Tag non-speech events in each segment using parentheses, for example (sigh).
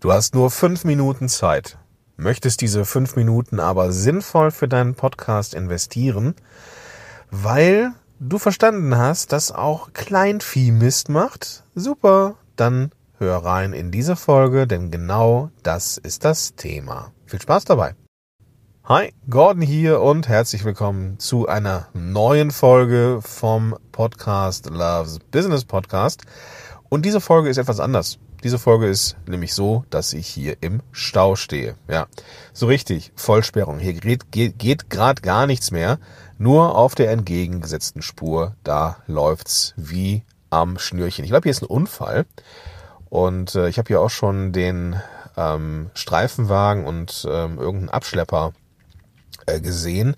Du hast nur fünf Minuten Zeit, möchtest diese fünf Minuten aber sinnvoll für deinen Podcast investieren, weil du verstanden hast, dass auch Kleinvieh Mist macht. Super, dann hör rein in diese Folge, denn genau das ist das Thema. Viel Spaß dabei. Hi, Gordon hier und herzlich willkommen zu einer neuen Folge vom Podcast Loves Business Podcast. Und diese Folge ist etwas anders. Diese Folge ist nämlich so, dass ich hier im Stau stehe. Ja, so richtig, Vollsperrung. Hier geht, geht, geht gerade gar nichts mehr. Nur auf der entgegengesetzten Spur, da läuft's wie am Schnürchen. Ich glaube, hier ist ein Unfall. Und äh, ich habe hier auch schon den ähm, Streifenwagen und ähm, irgendeinen Abschlepper äh, gesehen.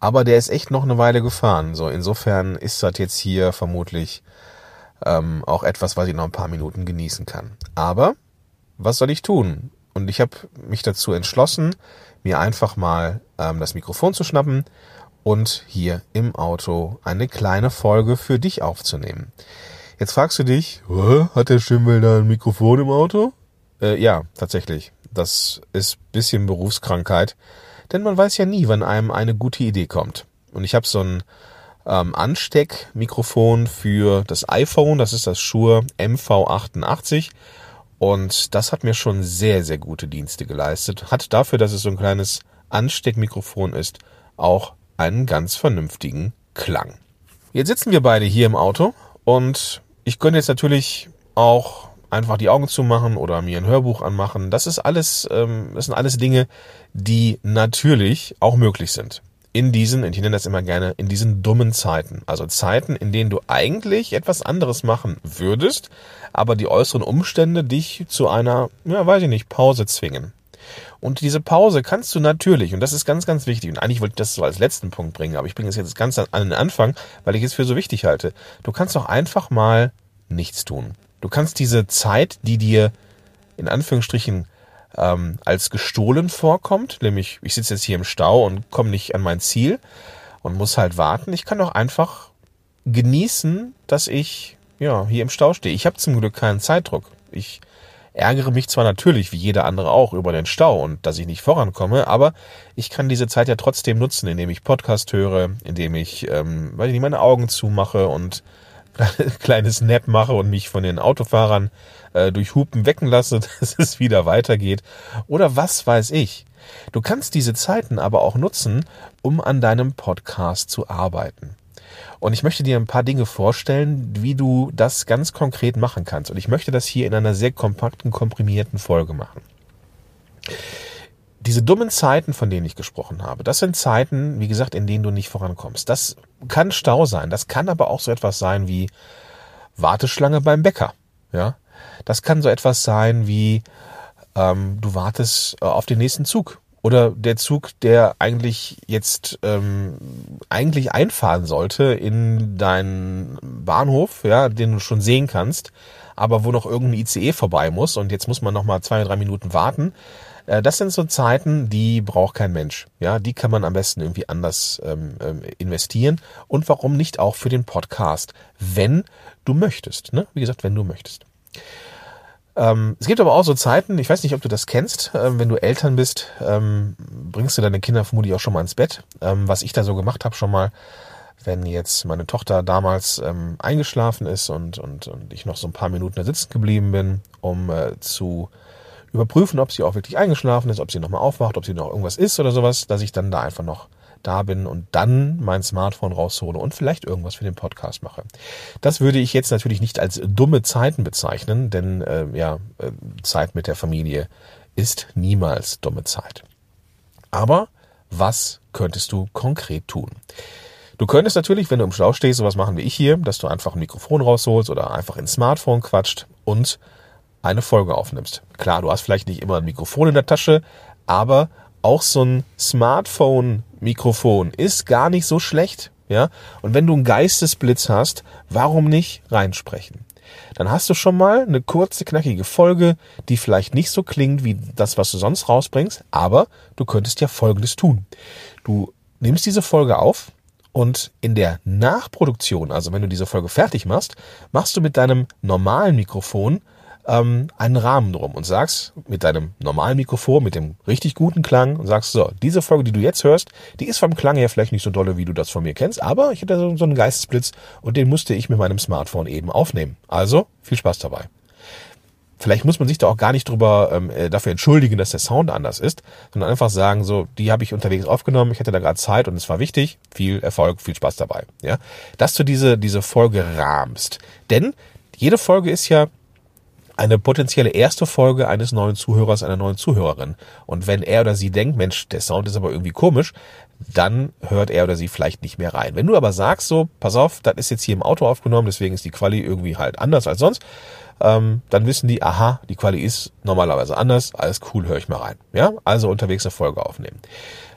Aber der ist echt noch eine Weile gefahren. So, insofern ist das jetzt hier vermutlich ähm, auch etwas, was ich noch ein paar Minuten genießen kann. Aber was soll ich tun? Und ich habe mich dazu entschlossen, mir einfach mal ähm, das Mikrofon zu schnappen und hier im Auto eine kleine Folge für dich aufzunehmen. Jetzt fragst du dich, hat der Schimmel da ein Mikrofon im Auto? Äh, ja, tatsächlich. Das ist bisschen Berufskrankheit, denn man weiß ja nie, wann einem eine gute Idee kommt. Und ich habe so ein ähm, Ansteckmikrofon für das iPhone. Das ist das Shure MV88. Und das hat mir schon sehr, sehr gute Dienste geleistet. Hat dafür, dass es so ein kleines Ansteckmikrofon ist, auch einen ganz vernünftigen Klang. Jetzt sitzen wir beide hier im Auto und ich könnte jetzt natürlich auch einfach die Augen zumachen oder mir ein Hörbuch anmachen. Das ist alles, ähm, das sind alles Dinge, die natürlich auch möglich sind in diesen, ich nenne das immer gerne, in diesen dummen Zeiten. Also Zeiten, in denen du eigentlich etwas anderes machen würdest, aber die äußeren Umstände dich zu einer, ja, weiß ich nicht, Pause zwingen. Und diese Pause kannst du natürlich, und das ist ganz, ganz wichtig, und eigentlich wollte ich das so als letzten Punkt bringen, aber ich bringe es jetzt ganz an den Anfang, weil ich es für so wichtig halte. Du kannst doch einfach mal nichts tun. Du kannst diese Zeit, die dir in Anführungsstrichen ähm, als gestohlen vorkommt, nämlich ich sitze jetzt hier im Stau und komme nicht an mein Ziel und muss halt warten. Ich kann doch einfach genießen, dass ich ja hier im Stau stehe. Ich habe zum Glück keinen Zeitdruck. Ich ärgere mich zwar natürlich, wie jeder andere auch, über den Stau und dass ich nicht vorankomme, aber ich kann diese Zeit ja trotzdem nutzen, indem ich Podcast höre, indem ich, ähm, weil ich meine Augen zumache und (laughs) kleines Nap mache und mich von den Autofahrern äh, durch Hupen wecken lasse, (laughs) dass es wieder weitergeht. Oder was weiß ich. Du kannst diese Zeiten aber auch nutzen, um an deinem Podcast zu arbeiten. Und ich möchte dir ein paar Dinge vorstellen, wie du das ganz konkret machen kannst. Und ich möchte das hier in einer sehr kompakten, komprimierten Folge machen. Diese dummen Zeiten, von denen ich gesprochen habe, das sind Zeiten, wie gesagt, in denen du nicht vorankommst. Das kann Stau sein. Das kann aber auch so etwas sein wie Warteschlange beim Bäcker. Ja, das kann so etwas sein wie, ähm, du wartest äh, auf den nächsten Zug. Oder der Zug, der eigentlich jetzt ähm, eigentlich einfahren sollte in deinen Bahnhof, ja, den du schon sehen kannst, aber wo noch irgendein ICE vorbei muss und jetzt muss man noch mal zwei, drei Minuten warten. Äh, das sind so Zeiten, die braucht kein Mensch. Ja, die kann man am besten irgendwie anders ähm, ähm, investieren. Und warum nicht auch für den Podcast, wenn du möchtest. Ne? Wie gesagt, wenn du möchtest. Ähm, es gibt aber auch so Zeiten, ich weiß nicht, ob du das kennst, ähm, wenn du Eltern bist, ähm, bringst du deine Kinder vermutlich auch schon mal ins Bett. Ähm, was ich da so gemacht habe schon mal, wenn jetzt meine Tochter damals eingeschlafen ist und, und, und ich noch so ein paar Minuten da sitzen geblieben bin, um äh, zu überprüfen, ob sie auch wirklich eingeschlafen ist, ob sie nochmal aufwacht, ob sie noch irgendwas ist oder sowas, dass ich dann da einfach noch da bin und dann mein Smartphone raushole und vielleicht irgendwas für den Podcast mache. Das würde ich jetzt natürlich nicht als dumme Zeiten bezeichnen, denn äh, ja, äh, Zeit mit der Familie ist niemals dumme Zeit. Aber was könntest du konkret tun? Du könntest natürlich, wenn du im Stau stehst, sowas machen wie ich hier, dass du einfach ein Mikrofon rausholst oder einfach ins Smartphone quatscht und eine Folge aufnimmst. Klar, du hast vielleicht nicht immer ein Mikrofon in der Tasche, aber auch so ein Smartphone-Mikrofon ist gar nicht so schlecht. Ja? Und wenn du einen Geistesblitz hast, warum nicht reinsprechen? Dann hast du schon mal eine kurze, knackige Folge, die vielleicht nicht so klingt wie das, was du sonst rausbringst, aber du könntest ja Folgendes tun. Du nimmst diese Folge auf und in der Nachproduktion, also wenn du diese Folge fertig machst, machst du mit deinem normalen Mikrofon ähm, einen Rahmen drum und sagst mit deinem normalen Mikrofon, mit dem richtig guten Klang und sagst so, diese Folge, die du jetzt hörst, die ist vom Klang her vielleicht nicht so dolle, wie du das von mir kennst, aber ich hatte so, so einen Geistesblitz und den musste ich mit meinem Smartphone eben aufnehmen. Also viel Spaß dabei. Vielleicht muss man sich da auch gar nicht drüber ähm, äh, dafür entschuldigen, dass der Sound anders ist, sondern einfach sagen, so, die habe ich unterwegs aufgenommen, ich hatte da gerade Zeit und es war wichtig, viel Erfolg, viel Spaß dabei. Ja, dass du diese diese Folge rahmst, denn jede Folge ist ja eine potenzielle erste Folge eines neuen Zuhörers, einer neuen Zuhörerin. Und wenn er oder sie denkt, Mensch, der Sound ist aber irgendwie komisch, dann hört er oder sie vielleicht nicht mehr rein. Wenn du aber sagst so, pass auf, das ist jetzt hier im Auto aufgenommen, deswegen ist die Quali irgendwie halt anders als sonst, ähm, dann wissen die, aha, die Quali ist normalerweise anders, alles cool, höre ich mal rein. Ja, also unterwegs eine Folge aufnehmen.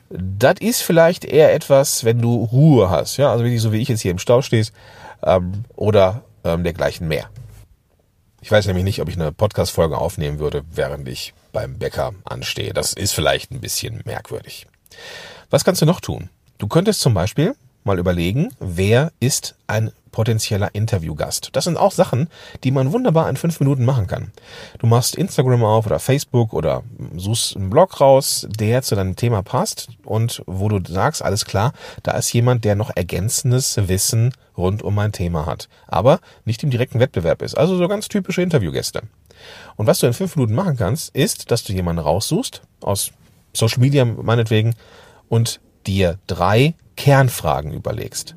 Das ist vielleicht eher etwas, wenn du Ruhe hast, ja, also wie so wie ich jetzt hier im Stau stehst ähm, oder ähm, dergleichen mehr. Ich weiß nämlich nicht, ob ich eine Podcast-Folge aufnehmen würde, während ich beim Bäcker anstehe. Das ist vielleicht ein bisschen merkwürdig. Was kannst du noch tun? Du könntest zum Beispiel mal überlegen, wer ist ein potenzieller Interviewgast. Das sind auch Sachen, die man wunderbar in fünf Minuten machen kann. Du machst Instagram auf oder Facebook oder suchst einen Blog raus, der zu deinem Thema passt und wo du sagst, alles klar, da ist jemand, der noch ergänzendes Wissen rund um mein Thema hat, aber nicht im direkten Wettbewerb ist. Also so ganz typische Interviewgäste. Und was du in fünf Minuten machen kannst, ist, dass du jemanden raussuchst, aus Social Media meinetwegen, und dir drei Kernfragen überlegst.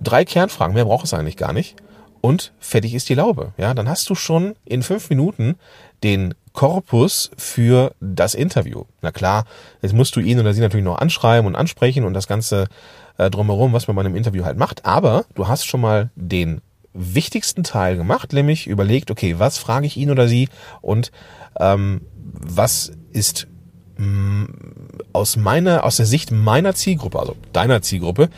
Drei Kernfragen, mehr braucht es eigentlich gar nicht. Und fertig ist die Laube. Ja, dann hast du schon in fünf Minuten den Korpus für das Interview. Na klar, jetzt musst du ihn oder sie natürlich noch anschreiben und ansprechen und das Ganze äh, drumherum, was man bei einem Interview halt macht. Aber du hast schon mal den wichtigsten Teil gemacht, nämlich überlegt, okay, was frage ich ihn oder sie und ähm, was ist aus meiner, aus der Sicht meiner Zielgruppe, also deiner Zielgruppe,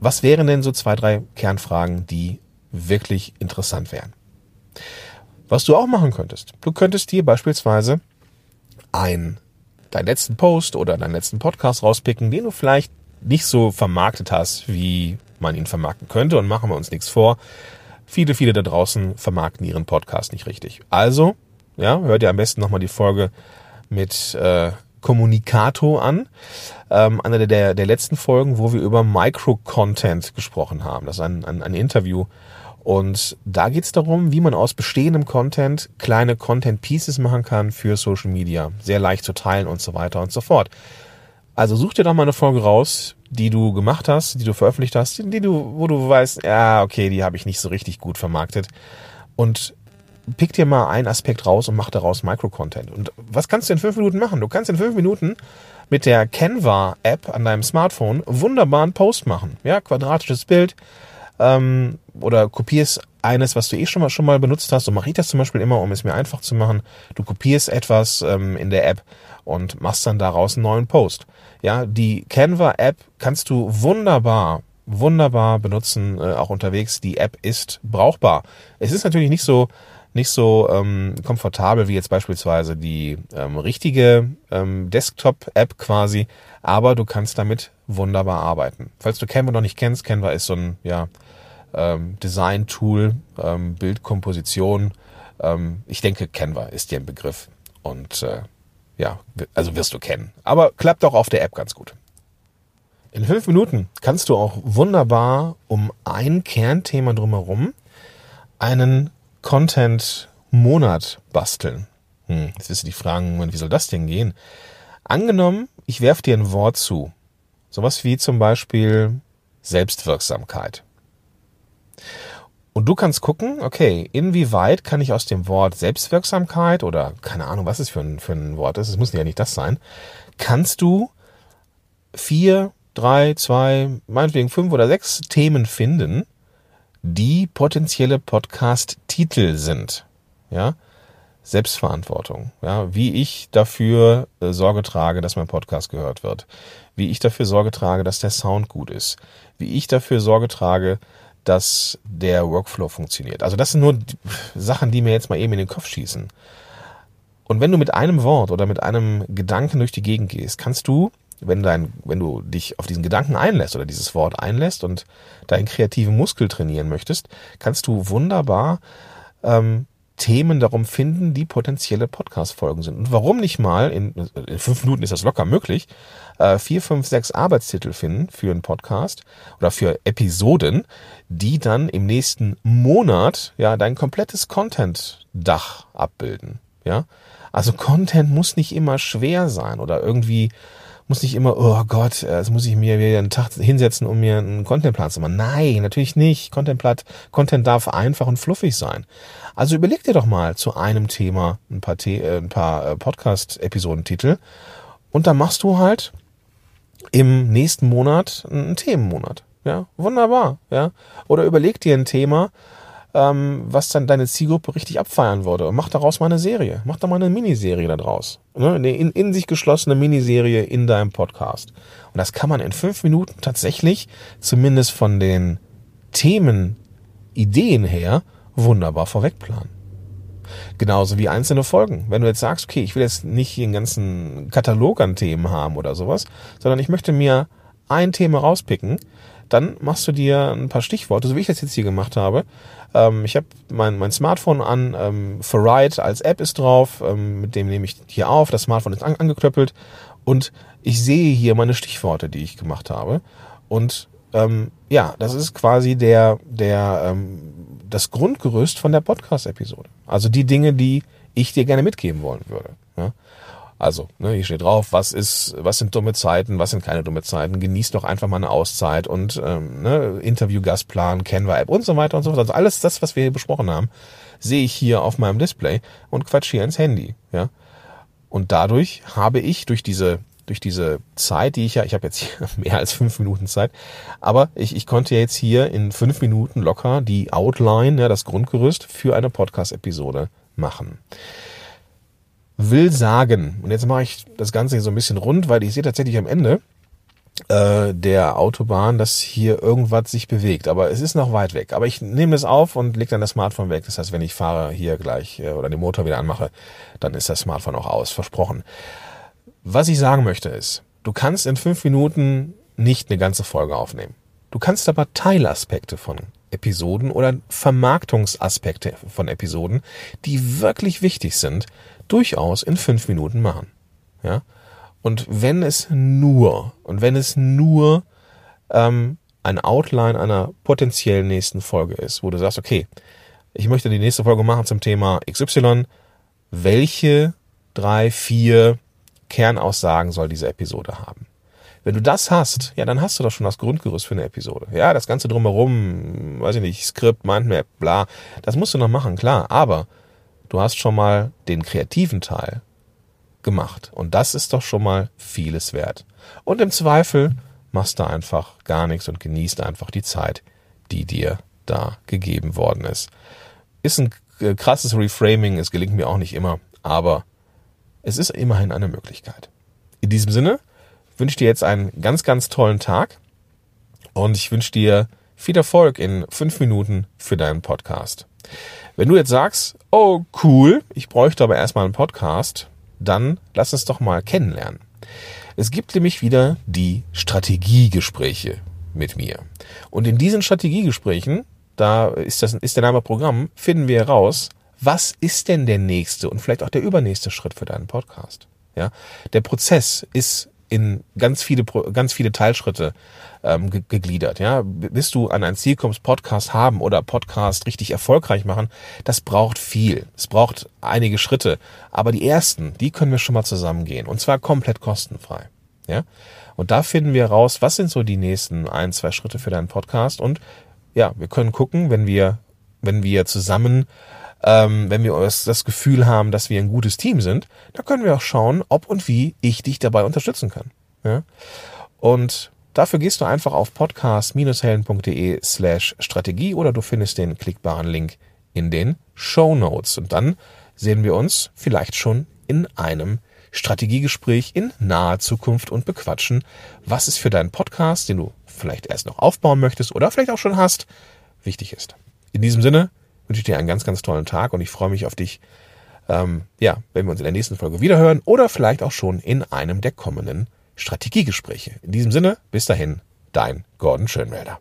was wären denn so zwei, drei Kernfragen, die wirklich interessant wären? Was du auch machen könntest, du könntest dir beispielsweise ein, deinen letzten Post oder deinen letzten Podcast rauspicken, den du vielleicht nicht so vermarktet hast, wie man ihn vermarkten könnte und machen wir uns nichts vor. Viele, viele da draußen vermarkten ihren Podcast nicht richtig. Also, ja, hört ihr am besten nochmal die Folge mit äh, Communicato an. Ähm, einer der, der letzten Folgen, wo wir über Micro-Content gesprochen haben. Das ist ein, ein, ein Interview. Und da geht es darum, wie man aus bestehendem Content kleine Content-Pieces machen kann für Social Media. Sehr leicht zu teilen und so weiter und so fort. Also such dir doch mal eine Folge raus, die du gemacht hast, die du veröffentlicht hast, die du, wo du weißt, ja, okay, die habe ich nicht so richtig gut vermarktet. Und pick dir mal einen Aspekt raus und mach daraus Micro-Content. Und was kannst du in fünf Minuten machen? Du kannst in fünf Minuten mit der Canva-App an deinem Smartphone wunderbar einen Post machen. Ja, quadratisches Bild ähm, oder kopierst eines, was du eh schon mal, schon mal benutzt hast. So mache ich das zum Beispiel immer, um es mir einfach zu machen. Du kopierst etwas ähm, in der App und machst dann daraus einen neuen Post. Ja, die Canva-App kannst du wunderbar wunderbar benutzen, äh, auch unterwegs. Die App ist brauchbar. Es ist natürlich nicht so nicht so ähm, komfortabel wie jetzt beispielsweise die ähm, richtige ähm, Desktop-App quasi, aber du kannst damit wunderbar arbeiten. Falls du Canva noch nicht kennst, Canva ist so ein ja, ähm, Design-Tool, ähm, Bildkomposition. Ähm, ich denke, Canva ist dir ein Begriff und äh, ja, also wirst du kennen. Aber klappt auch auf der App ganz gut. In fünf Minuten kannst du auch wunderbar um ein Kernthema drumherum einen Content-Monat basteln. Hm, jetzt wirst du dich fragen, wie soll das denn gehen? Angenommen, ich werfe dir ein Wort zu. Sowas wie zum Beispiel Selbstwirksamkeit. Und du kannst gucken, okay, inwieweit kann ich aus dem Wort Selbstwirksamkeit oder keine Ahnung, was es für ein, für ein Wort ist, es muss ja nicht das sein, kannst du vier, drei, zwei, meinetwegen fünf oder sechs Themen finden, die potenzielle Podcast-Titel sind. Ja, Selbstverantwortung. Ja, wie ich dafür äh, Sorge trage, dass mein Podcast gehört wird. Wie ich dafür Sorge trage, dass der Sound gut ist. Wie ich dafür Sorge trage, dass der Workflow funktioniert. Also das sind nur Sachen, die mir jetzt mal eben in den Kopf schießen. Und wenn du mit einem Wort oder mit einem Gedanken durch die Gegend gehst, kannst du wenn, dein, wenn du dich auf diesen Gedanken einlässt oder dieses Wort einlässt und deinen kreativen Muskel trainieren möchtest, kannst du wunderbar ähm, Themen darum finden, die potenzielle Podcast-Folgen sind. Und warum nicht mal, in, in, fünf Minuten ist das locker möglich, äh, vier, fünf, sechs Arbeitstitel finden für einen Podcast oder für Episoden, die dann im nächsten Monat ja dein komplettes Content-Dach abbilden. Ja, also Content muss nicht immer schwer sein oder irgendwie muss nicht immer, oh Gott, äh, jetzt muss ich mir wieder einen Tag hinsetzen, um mir einen Contentplan zu machen. Nein, natürlich nicht. Contentplan, Content darf einfach und fluffig sein. Also überleg dir doch mal zu einem Thema ein paar, The äh, ein paar äh, Podcast-Episodentitel und dann machst du halt im nächsten Monat einen Themenmonat. Ja, wunderbar. Ja, oder überleg dir ein Thema, ähm, was dann deine Zielgruppe richtig abfeiern würde. Mach daraus mal eine Serie. Mach da mal eine Miniserie da draus. Ne? Eine in, in sich geschlossene Miniserie in deinem Podcast. Und das kann man in fünf Minuten tatsächlich, zumindest von den Themen, Ideen her, wunderbar vorwegplanen. Genauso wie einzelne Folgen. Wenn du jetzt sagst, okay, ich will jetzt nicht hier einen ganzen Katalog an Themen haben oder sowas, sondern ich möchte mir ein Thema rauspicken, dann machst du dir ein paar Stichworte, so wie ich das jetzt hier gemacht habe. Ähm, ich habe mein, mein Smartphone an, ähm, Ferrite als App ist drauf, ähm, mit dem nehme ich hier auf, das Smartphone ist an, angeklöppelt und ich sehe hier meine Stichworte, die ich gemacht habe. Und ähm, ja, das ist quasi der, der, ähm, das Grundgerüst von der Podcast-Episode. Also die Dinge, die ich dir gerne mitgeben wollen würde. Ja? Also, ne, hier steht drauf, was ist, was sind dumme Zeiten, was sind keine dumme Zeiten, genießt doch einfach mal eine Auszeit und ähm, ne, Interview-Gastplan, Canva-App und so weiter und so fort. Also alles das, was wir hier besprochen haben, sehe ich hier auf meinem Display und quatsch hier ins Handy. Ja? Und dadurch habe ich durch diese durch diese Zeit, die ich ja, ich habe jetzt hier (laughs) mehr als fünf Minuten Zeit, aber ich, ich konnte jetzt hier in fünf Minuten locker die Outline, ja, das Grundgerüst für eine Podcast-Episode machen will sagen, und jetzt mache ich das Ganze hier so ein bisschen rund, weil ich sehe tatsächlich am Ende äh, der Autobahn, dass hier irgendwas sich bewegt. Aber es ist noch weit weg. Aber ich nehme es auf und lege dann das Smartphone weg. Das heißt, wenn ich fahre hier gleich äh, oder den Motor wieder anmache, dann ist das Smartphone auch aus. Versprochen. Was ich sagen möchte ist, du kannst in fünf Minuten nicht eine ganze Folge aufnehmen. Du kannst aber Teilaspekte von Episoden oder Vermarktungsaspekte von Episoden, die wirklich wichtig sind, durchaus in fünf Minuten machen. Ja? Und wenn es nur, und wenn es nur ähm, ein Outline einer potenziellen nächsten Folge ist, wo du sagst, okay, ich möchte die nächste Folge machen zum Thema XY, welche drei, vier Kernaussagen soll diese Episode haben? Wenn du das hast, ja, dann hast du doch schon das Grundgerüst für eine Episode. Ja, das Ganze drumherum, weiß ich nicht, Skript, Mindmap, bla, das musst du noch machen, klar. Aber du hast schon mal den kreativen Teil gemacht. Und das ist doch schon mal vieles wert. Und im Zweifel machst du einfach gar nichts und genießt einfach die Zeit, die dir da gegeben worden ist. Ist ein äh, krasses Reframing, es gelingt mir auch nicht immer, aber es ist immerhin eine Möglichkeit. In diesem Sinne wünsche ich dir jetzt einen ganz, ganz tollen Tag und ich wünsche dir viel Erfolg in fünf Minuten für deinen Podcast. Wenn du jetzt sagst, oh cool, ich bräuchte aber erstmal einen Podcast, dann lass uns doch mal kennenlernen. Es gibt nämlich wieder die Strategiegespräche mit mir. Und in diesen Strategiegesprächen, da ist das, ist der Name Programm, finden wir heraus, was ist denn der nächste und vielleicht auch der übernächste Schritt für deinen Podcast? Ja, der Prozess ist in ganz viele, ganz viele Teilschritte ähm, gegliedert. Ja, bis du an ein Ziel kommst, Podcast haben oder Podcast richtig erfolgreich machen, das braucht viel. Es braucht einige Schritte, aber die ersten, die können wir schon mal zusammengehen und zwar komplett kostenfrei. Ja, und da finden wir raus, was sind so die nächsten ein, zwei Schritte für deinen Podcast und ja, wir können gucken, wenn wir, wenn wir zusammen ähm, wenn wir das Gefühl haben, dass wir ein gutes Team sind, dann können wir auch schauen, ob und wie ich dich dabei unterstützen kann. Ja? Und dafür gehst du einfach auf podcast-helden.de slash Strategie oder du findest den klickbaren Link in den Show Notes. Und dann sehen wir uns vielleicht schon in einem Strategiegespräch in naher Zukunft und bequatschen, was es für deinen Podcast, den du vielleicht erst noch aufbauen möchtest oder vielleicht auch schon hast, wichtig ist. In diesem Sinne, wünsche dir einen ganz, ganz tollen Tag und ich freue mich auf dich, ähm, ja, wenn wir uns in der nächsten Folge wiederhören oder vielleicht auch schon in einem der kommenden Strategiegespräche. In diesem Sinne, bis dahin, dein Gordon Schönwälder.